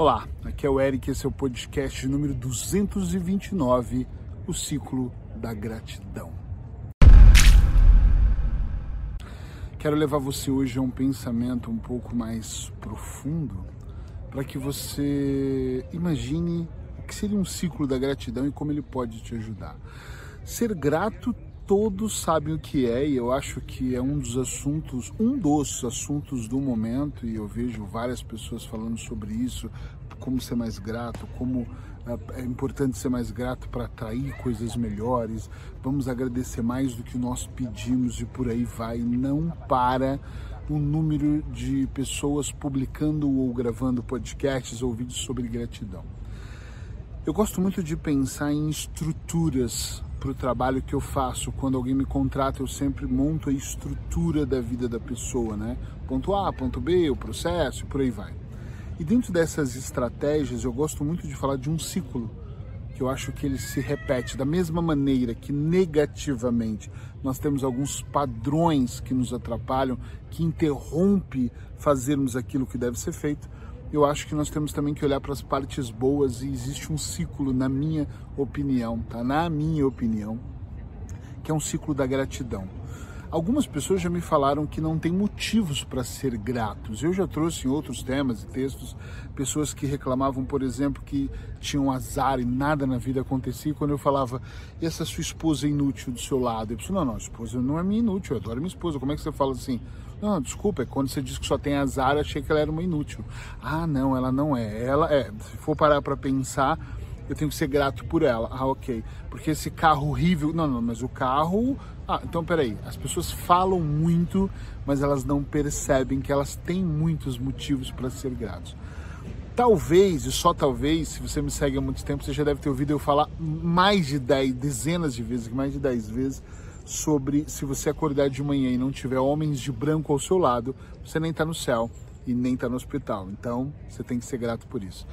Olá, aqui é o Eric, esse é o podcast número 229, o ciclo da gratidão. Quero levar você hoje a um pensamento um pouco mais profundo, para que você imagine o que seria um ciclo da gratidão e como ele pode te ajudar. Ser grato todos sabem o que é e eu acho que é um dos assuntos, um dos assuntos do momento e eu vejo várias pessoas falando sobre isso, como ser mais grato, como é, é importante ser mais grato para atrair coisas melhores, vamos agradecer mais do que nós pedimos e por aí vai, não para o número de pessoas publicando ou gravando podcasts ou vídeos sobre gratidão. Eu gosto muito de pensar em estruturas para o trabalho que eu faço. Quando alguém me contrata, eu sempre monto a estrutura da vida da pessoa, né? Ponto A, ponto B, o processo, por aí vai. E dentro dessas estratégias, eu gosto muito de falar de um ciclo, que eu acho que ele se repete da mesma maneira que negativamente nós temos alguns padrões que nos atrapalham, que interrompe fazermos aquilo que deve ser feito eu acho que nós temos também que olhar para as partes boas e existe um ciclo, na minha opinião, tá? Na minha opinião, que é um ciclo da gratidão. Algumas pessoas já me falaram que não tem motivos para ser gratos. Eu já trouxe em outros temas e textos pessoas que reclamavam, por exemplo, que tinham azar e nada na vida acontecia. Quando eu falava, essa sua esposa é inútil do seu lado, eu pensei, não, não, a esposa não é minha inútil, eu adoro minha esposa. Como é que você fala assim? Não, desculpa, é quando você diz que só tem azar, achei que ela era uma inútil. Ah, não, ela não é. Ela é. Se for parar para pensar, eu tenho que ser grato por ela. Ah, ok. Porque esse carro horrível. Não, não, mas o carro. Ah, então peraí. As pessoas falam muito, mas elas não percebem que elas têm muitos motivos para ser gratos. Talvez, e só talvez, se você me segue há muito tempo, você já deve ter ouvido eu falar mais de 10, dezenas de vezes, mais de 10 vezes, sobre se você acordar de manhã e não tiver homens de branco ao seu lado, você nem está no céu e nem está no hospital. Então, você tem que ser grato por isso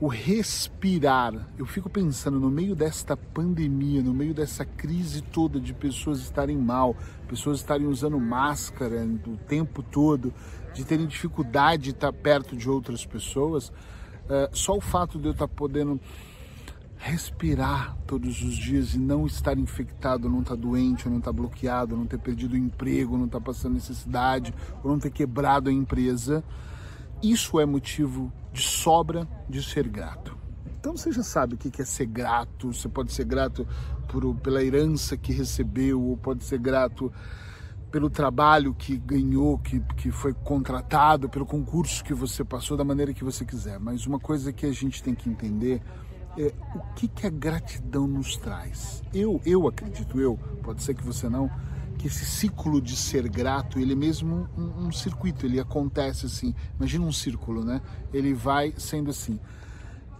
o respirar. Eu fico pensando no meio desta pandemia, no meio dessa crise toda de pessoas estarem mal, pessoas estarem usando máscara o tempo todo, de terem dificuldade de estar perto de outras pessoas, uh, só o fato de eu estar podendo respirar todos os dias e não estar infectado, não estar doente, não estar bloqueado, não ter perdido o emprego, não estar passando necessidade, ou não ter quebrado a empresa, isso é motivo de sobra de ser grato. Então você já sabe o que é ser grato. Você pode ser grato por, pela herança que recebeu, ou pode ser grato pelo trabalho que ganhou, que, que foi contratado, pelo concurso que você passou, da maneira que você quiser. Mas uma coisa que a gente tem que entender é o que, que a gratidão nos traz. Eu, eu acredito, eu, pode ser que você não, que esse ciclo de ser grato, ele é mesmo um, um, circuito, ele acontece assim. Imagina um círculo, né? Ele vai sendo assim.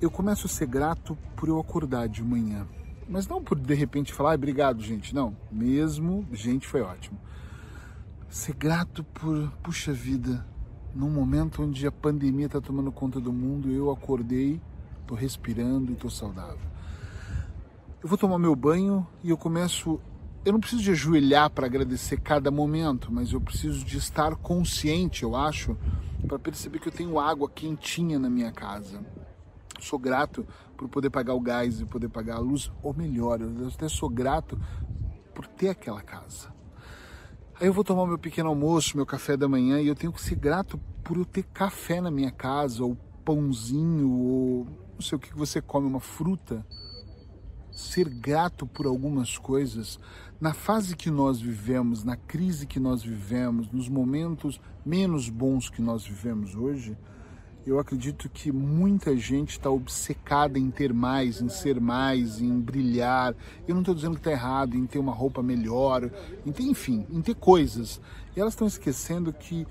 Eu começo a ser grato por eu acordar de manhã. Mas não por de repente falar, ah, obrigado, gente. Não, mesmo, gente, foi ótimo. Ser grato por, puxa vida, num momento onde a pandemia está tomando conta do mundo, eu acordei, estou respirando e estou saudável. Eu vou tomar meu banho e eu começo eu não preciso de ajoelhar para agradecer cada momento, mas eu preciso de estar consciente, eu acho, para perceber que eu tenho água quentinha na minha casa. Sou grato por poder pagar o gás e poder pagar a luz, ou melhor, eu até sou grato por ter aquela casa. Aí eu vou tomar meu pequeno almoço, meu café da manhã, e eu tenho que ser grato por eu ter café na minha casa, ou pãozinho, ou não sei o que você come, uma fruta ser grato por algumas coisas, na fase que nós vivemos, na crise que nós vivemos, nos momentos menos bons que nós vivemos hoje, eu acredito que muita gente está obcecada em ter mais, em ser mais, em brilhar. Eu não estou dizendo que está errado em ter uma roupa melhor, em ter, enfim, em ter coisas. E elas estão esquecendo que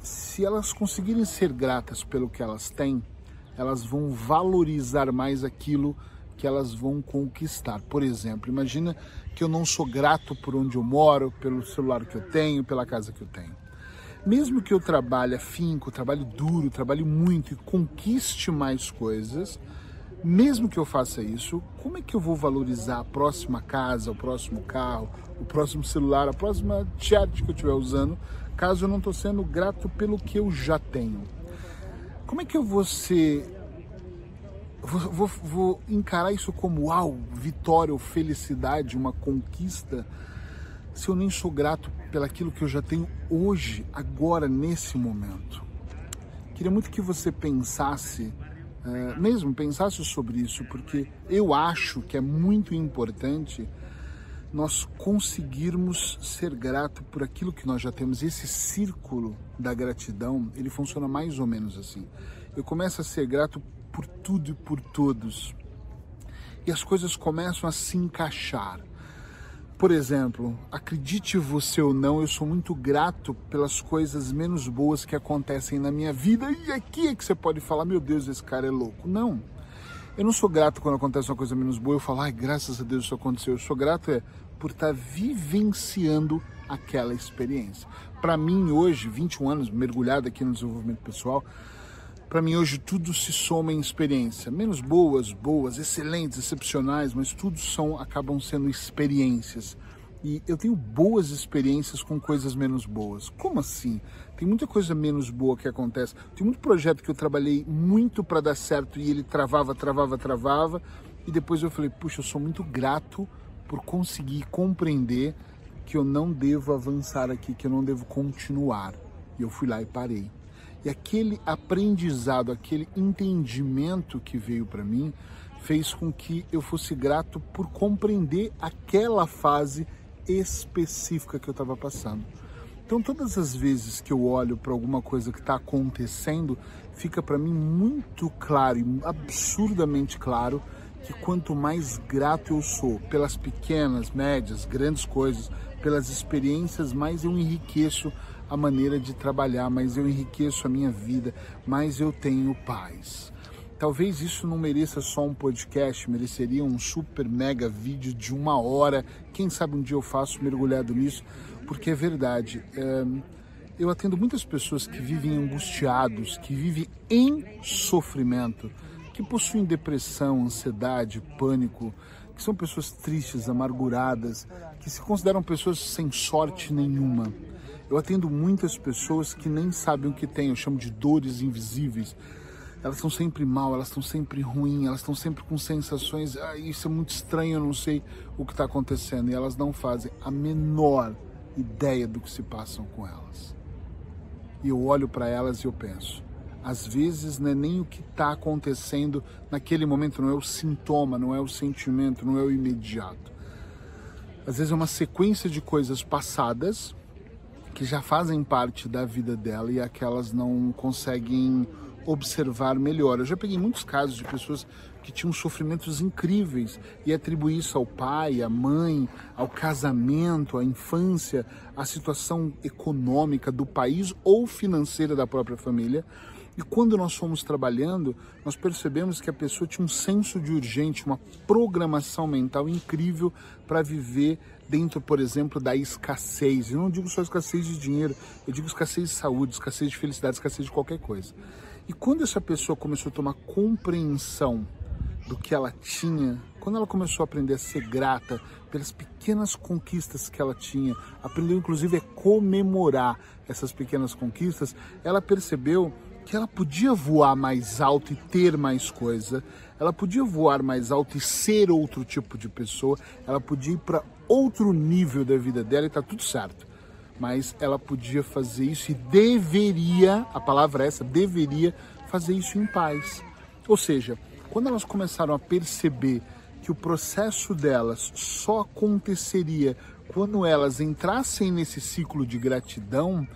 se elas conseguirem ser gratas pelo que elas têm, elas vão valorizar mais aquilo que elas vão conquistar. Por exemplo, imagina que eu não sou grato por onde eu moro, pelo celular que eu tenho, pela casa que eu tenho. Mesmo que eu trabalhe afinco, trabalhe duro, trabalhe muito e conquiste mais coisas, mesmo que eu faça isso, como é que eu vou valorizar a próxima casa, o próximo carro, o próximo celular, a próxima chat que eu estiver usando, caso eu não estou sendo grato pelo que eu já tenho? Como é que eu vou ser vou, vou, vou encarar isso como uau, vitória ou felicidade, uma conquista, se eu nem sou grato pelaquilo que eu já tenho hoje, agora, nesse momento. Queria muito que você pensasse, uh, mesmo pensasse sobre isso, porque eu acho que é muito importante nós conseguirmos ser grato por aquilo que nós já temos. Esse círculo da gratidão, ele funciona mais ou menos assim. Eu começo a ser grato por tudo e por todos. E as coisas começam a se encaixar. Por exemplo, acredite você ou não, eu sou muito grato pelas coisas menos boas que acontecem na minha vida. E aqui é que você pode falar: meu Deus, esse cara é louco. Não. Eu não sou grato quando acontece uma coisa menos boa, eu falo, ai, graças a Deus isso aconteceu. Eu sou grato é por estar tá vivenciando aquela experiência. Para mim, hoje, 21 anos mergulhado aqui no desenvolvimento pessoal, para mim hoje tudo se soma em experiência, menos boas, boas, excelentes, excepcionais, mas tudo são acabam sendo experiências. E eu tenho boas experiências com coisas menos boas. Como assim? Tem muita coisa menos boa que acontece. Tem muito projeto que eu trabalhei muito para dar certo e ele travava, travava, travava. E depois eu falei, puxa, eu sou muito grato por conseguir compreender que eu não devo avançar aqui, que eu não devo continuar. E eu fui lá e parei. E aquele aprendizado, aquele entendimento que veio para mim, fez com que eu fosse grato por compreender aquela fase específica que eu estava passando. Então, todas as vezes que eu olho para alguma coisa que está acontecendo, fica para mim muito claro absurdamente claro que quanto mais grato eu sou pelas pequenas, médias, grandes coisas, pelas experiências, mais eu enriqueço a maneira de trabalhar, mais eu enriqueço a minha vida, mais eu tenho paz. Talvez isso não mereça só um podcast, mereceria um super mega vídeo de uma hora. Quem sabe um dia eu faço mergulhado nisso, porque é verdade. É, eu atendo muitas pessoas que vivem angustiados, que vivem em sofrimento, que possuem depressão, ansiedade, pânico, que são pessoas tristes, amarguradas, que se consideram pessoas sem sorte nenhuma. Eu atendo muitas pessoas que nem sabem o que têm, eu chamo de dores invisíveis. Elas estão sempre mal, elas estão sempre ruins, elas estão sempre com sensações, ah, isso é muito estranho, eu não sei o que está acontecendo. E elas não fazem a menor ideia do que se passam com elas. E eu olho para elas e eu penso, às vezes não é nem o que está acontecendo naquele momento, não é o sintoma, não é o sentimento, não é o imediato. Às vezes é uma sequência de coisas passadas que já fazem parte da vida dela e aquelas não conseguem observar melhor. Eu já peguei muitos casos de pessoas que tinham sofrimentos incríveis e atribuí isso ao pai, à mãe, ao casamento, à infância, à situação econômica do país ou financeira da própria família. E quando nós fomos trabalhando, nós percebemos que a pessoa tinha um senso de urgente, uma programação mental incrível para viver dentro, por exemplo, da escassez. Eu não digo só escassez de dinheiro, eu digo escassez de saúde, escassez de felicidade, escassez de qualquer coisa. E quando essa pessoa começou a tomar compreensão do que ela tinha, quando ela começou a aprender a ser grata pelas pequenas conquistas que ela tinha, aprendeu inclusive a comemorar essas pequenas conquistas, ela percebeu que ela podia voar mais alto e ter mais coisa, ela podia voar mais alto e ser outro tipo de pessoa, ela podia ir para outro nível da vida dela e tá tudo certo. Mas ela podia fazer isso e deveria, a palavra é essa, deveria fazer isso em paz. Ou seja, quando elas começaram a perceber que o processo delas só aconteceria quando elas entrassem nesse ciclo de gratidão,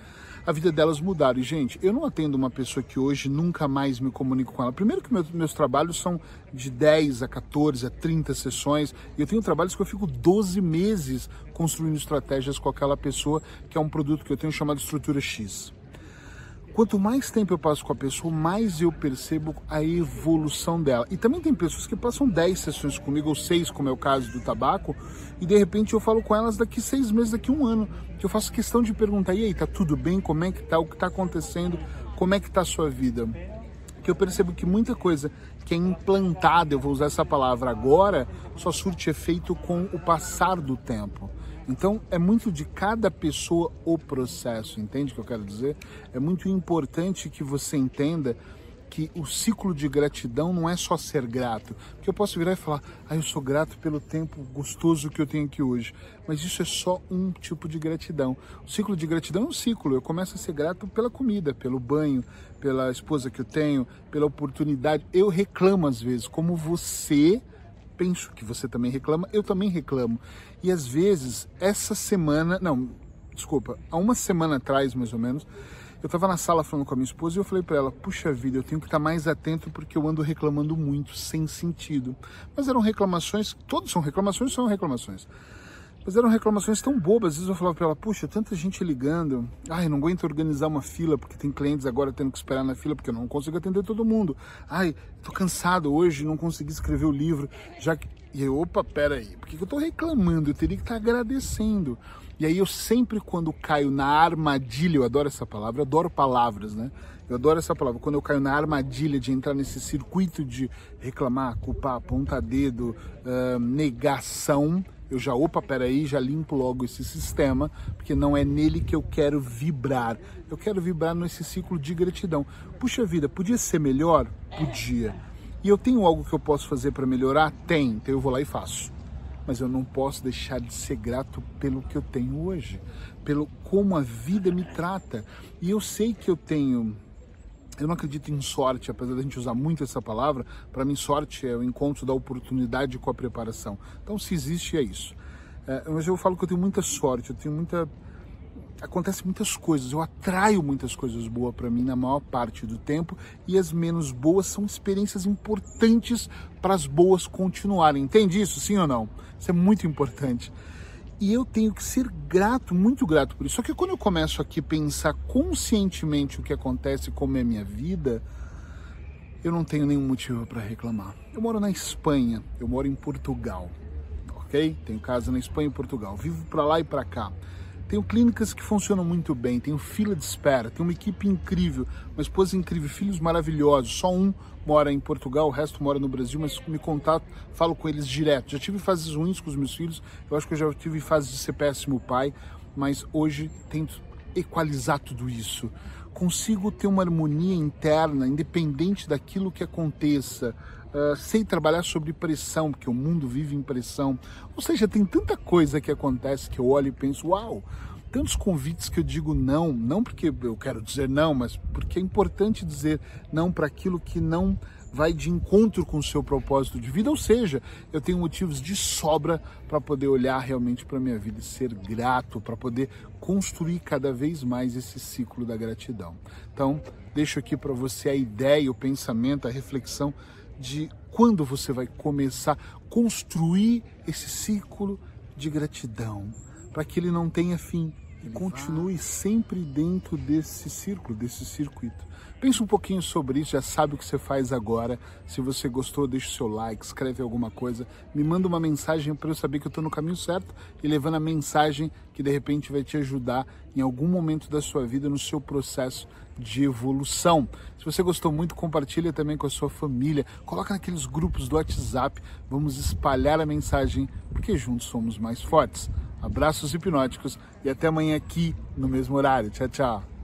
a vida delas mudaram. E, gente, eu não atendo uma pessoa que hoje nunca mais me comunico com ela. Primeiro que meus, meus trabalhos são de 10 a 14 a 30 sessões. E eu tenho trabalhos que eu fico 12 meses construindo estratégias com aquela pessoa, que é um produto que eu tenho chamado Estrutura X. Quanto mais tempo eu passo com a pessoa, mais eu percebo a evolução dela. E também tem pessoas que passam 10 sessões comigo, ou 6, como é o caso do tabaco, e de repente eu falo com elas daqui 6 meses, daqui um ano. Que eu faço questão de perguntar: e aí, tá tudo bem? Como é que tá? O que tá acontecendo? Como é que tá a sua vida? Que eu percebo que muita coisa que é implantada, eu vou usar essa palavra agora, só surte efeito com o passar do tempo. Então é muito de cada pessoa o processo, entende o que eu quero dizer? É muito importante que você entenda que o ciclo de gratidão não é só ser grato. Porque eu posso virar e falar, ah, eu sou grato pelo tempo gostoso que eu tenho aqui hoje. Mas isso é só um tipo de gratidão. O ciclo de gratidão é um ciclo. Eu começo a ser grato pela comida, pelo banho, pela esposa que eu tenho, pela oportunidade. Eu reclamo às vezes, como você penso que você também reclama, eu também reclamo. E às vezes, essa semana, não, desculpa, há uma semana atrás mais ou menos, eu estava na sala falando com a minha esposa e eu falei para ela: puxa vida, eu tenho que estar mais atento porque eu ando reclamando muito, sem sentido. Mas eram reclamações, todos são reclamações, são reclamações. Mas eram reclamações tão bobas. Às vezes eu falava para ela: puxa, tanta gente ligando. Ai, não aguento organizar uma fila porque tem clientes agora tendo que esperar na fila porque eu não consigo atender todo mundo. Ai, tô cansado hoje, não consegui escrever o livro. Já que. E eu, opa, peraí, por que eu tô reclamando? Eu teria que estar agradecendo. E aí eu sempre quando caio na armadilha, eu adoro essa palavra, eu adoro palavras, né? Eu adoro essa palavra. Quando eu caio na armadilha de entrar nesse circuito de reclamar, culpar, apontar dedo, uh, negação, eu já, opa, peraí, já limpo logo esse sistema, porque não é nele que eu quero vibrar. Eu quero vibrar nesse ciclo de gratidão. Puxa vida, podia ser melhor? Podia. E eu tenho algo que eu posso fazer para melhorar? Tem, então eu vou lá e faço mas eu não posso deixar de ser grato pelo que eu tenho hoje, pelo como a vida me trata. E eu sei que eu tenho eu não acredito em sorte, apesar da gente usar muito essa palavra. Para mim, sorte é o encontro da oportunidade com a preparação. Então, se existe, é isso. É, mas eu falo que eu tenho muita sorte, eu tenho muita acontece muitas coisas, eu atraio muitas coisas boas para mim na maior parte do tempo e as menos boas são experiências importantes para as boas continuarem. Entende isso, sim ou não? Isso é muito importante. E eu tenho que ser grato, muito grato por isso. Só que quando eu começo aqui a pensar conscientemente o que acontece, como é a minha vida, eu não tenho nenhum motivo para reclamar. Eu moro na Espanha, eu moro em Portugal, ok? Tenho casa na Espanha e Portugal. Vivo para lá e para cá. Tenho clínicas que funcionam muito bem, tenho fila de espera, tenho uma equipe incrível, uma esposa incrível, filhos maravilhosos. Só um mora em Portugal, o resto mora no Brasil, mas me contato, falo com eles direto. Já tive fases ruins com os meus filhos, eu acho que eu já tive fases de ser péssimo pai, mas hoje tento equalizar tudo isso. Consigo ter uma harmonia interna, independente daquilo que aconteça. Uh, sei trabalhar sobre pressão, porque o mundo vive em pressão. Ou seja, tem tanta coisa que acontece que eu olho e penso, uau, tantos convites que eu digo não, não porque eu quero dizer não, mas porque é importante dizer não para aquilo que não vai de encontro com o seu propósito de vida, ou seja, eu tenho motivos de sobra para poder olhar realmente para minha vida e ser grato, para poder construir cada vez mais esse ciclo da gratidão. Então, deixo aqui para você a ideia, o pensamento, a reflexão de quando você vai começar a construir esse ciclo de gratidão, para que ele não tenha fim e continue sempre dentro desse círculo, desse circuito. Pense um pouquinho sobre isso, já sabe o que você faz agora. Se você gostou, deixa o seu like, escreve alguma coisa, me manda uma mensagem para eu saber que eu estou no caminho certo e levando a mensagem que de repente vai te ajudar em algum momento da sua vida no seu processo de evolução. Se você gostou muito, compartilha também com a sua família, coloca naqueles grupos do WhatsApp, vamos espalhar a mensagem, porque juntos somos mais fortes. Abraços hipnóticos e até amanhã aqui no mesmo horário. Tchau, tchau.